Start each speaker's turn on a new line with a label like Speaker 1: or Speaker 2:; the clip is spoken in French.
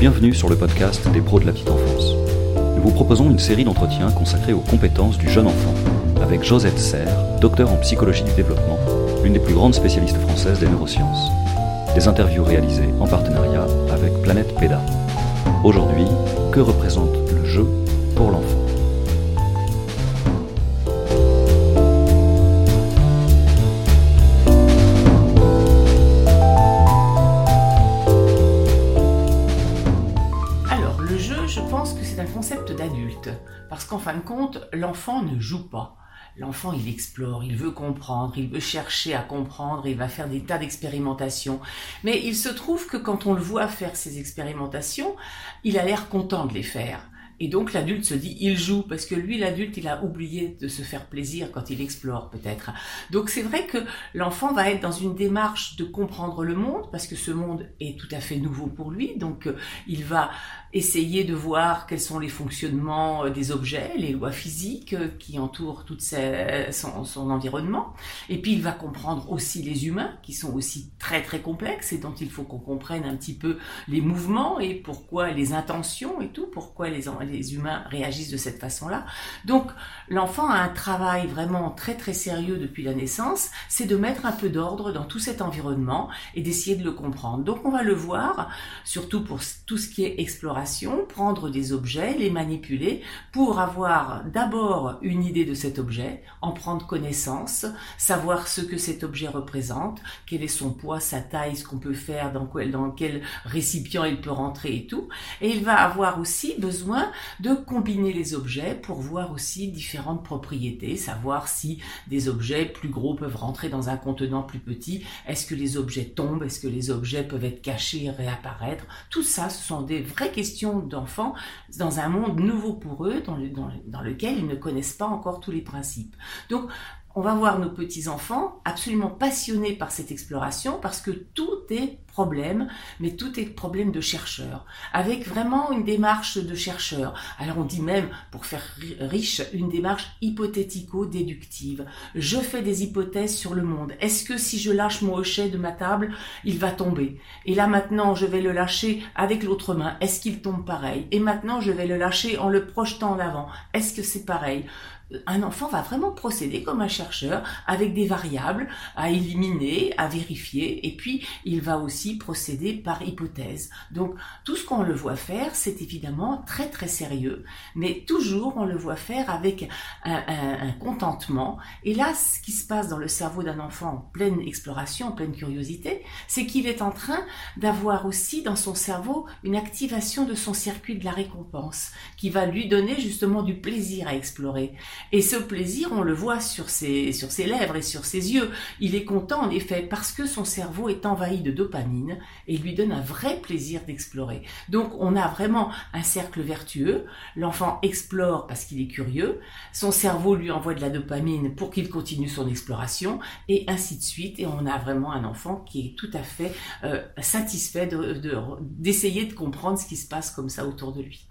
Speaker 1: Bienvenue sur le podcast des pros de la petite enfance. Nous vous proposons une série d'entretiens consacrés aux compétences du jeune enfant avec Josette Serre, docteur en psychologie du développement, l'une des plus grandes spécialistes françaises des neurosciences. Des interviews réalisées en partenariat avec Planète PEDA. Aujourd'hui, que représente le jeu pour l'enfant?
Speaker 2: Le jeu, je pense que c'est un concept d'adulte, parce qu'en fin de compte, l'enfant ne joue pas. L'enfant, il explore, il veut comprendre, il veut chercher à comprendre, il va faire des tas d'expérimentations. Mais il se trouve que quand on le voit faire ces expérimentations, il a l'air content de les faire. Et donc l'adulte se dit, il joue, parce que lui, l'adulte, il a oublié de se faire plaisir quand il explore peut-être. Donc c'est vrai que l'enfant va être dans une démarche de comprendre le monde, parce que ce monde est tout à fait nouveau pour lui. Donc euh, il va essayer de voir quels sont les fonctionnements euh, des objets, les lois physiques euh, qui entourent tout son, son environnement. Et puis il va comprendre aussi les humains, qui sont aussi très très complexes et dont il faut qu'on comprenne un petit peu les mouvements et pourquoi les intentions et tout, pourquoi les, les humains réagissent de cette façon-là. Donc l'enfant a un travail vraiment très très sérieux depuis la naissance, c'est de mettre un peu d'ordre dans tout cet environnement et d'essayer de le comprendre. Donc on va le voir, surtout pour tout ce qui est exploration, prendre des objets, les manipuler pour avoir d'abord une idée de cet objet, en prendre connaissance, savoir ce que cet objet représente, quel est son poids, sa taille, ce qu'on peut faire, dans quel, dans quel récipient il peut rentrer et tout. Et il va avoir aussi besoin de combiner les objets pour voir aussi différentes propriétés, savoir si des objets plus gros peuvent rentrer dans un contenant plus petit, est-ce que les objets tombent, est-ce que les objets peuvent être cachés et réapparaître. Tout ça, ce sont des vraies questions d'enfants dans un monde nouveau pour eux, dans, le, dans, dans lequel ils ne connaissent pas encore tous les principes. Donc, on va voir nos petits-enfants absolument passionnés par cette exploration parce que tout est problème, mais tout est problème de chercheur, avec vraiment une démarche de chercheur. Alors on dit même, pour faire riche, une démarche hypothético-déductive. Je fais des hypothèses sur le monde. Est-ce que si je lâche mon hochet de ma table, il va tomber? Et là maintenant, je vais le lâcher avec l'autre main. Est-ce qu'il tombe pareil? Et maintenant, je vais le lâcher en le projetant en avant. Est-ce que c'est pareil? Un enfant va vraiment procéder comme un chercheur avec des variables à éliminer, à vérifier, et puis il va aussi procéder par hypothèse. Donc tout ce qu'on le voit faire, c'est évidemment très très sérieux, mais toujours on le voit faire avec un, contentement. Et là, ce qui se passe dans le cerveau d'un enfant en pleine exploration, en pleine curiosité, c'est qu'il est en train d'avoir aussi dans son cerveau une activation de son circuit de la récompense, qui va lui donner justement du plaisir à explorer. Et ce plaisir, on le voit sur ses, sur ses lèvres et sur ses yeux. Il est content en effet parce que son cerveau est envahi de dopamine et lui donne un vrai plaisir d'explorer. Donc on a vraiment un cercle vertueux. L'enfant explore parce qu'il est curieux. Son cerveau lui envoie de la dopamine pour qu'il continue son exploration et ainsi de suite. Et on a vraiment un enfant qui est tout à fait euh, satisfait d'essayer de, de, de comprendre ce qui se passe comme ça autour de lui.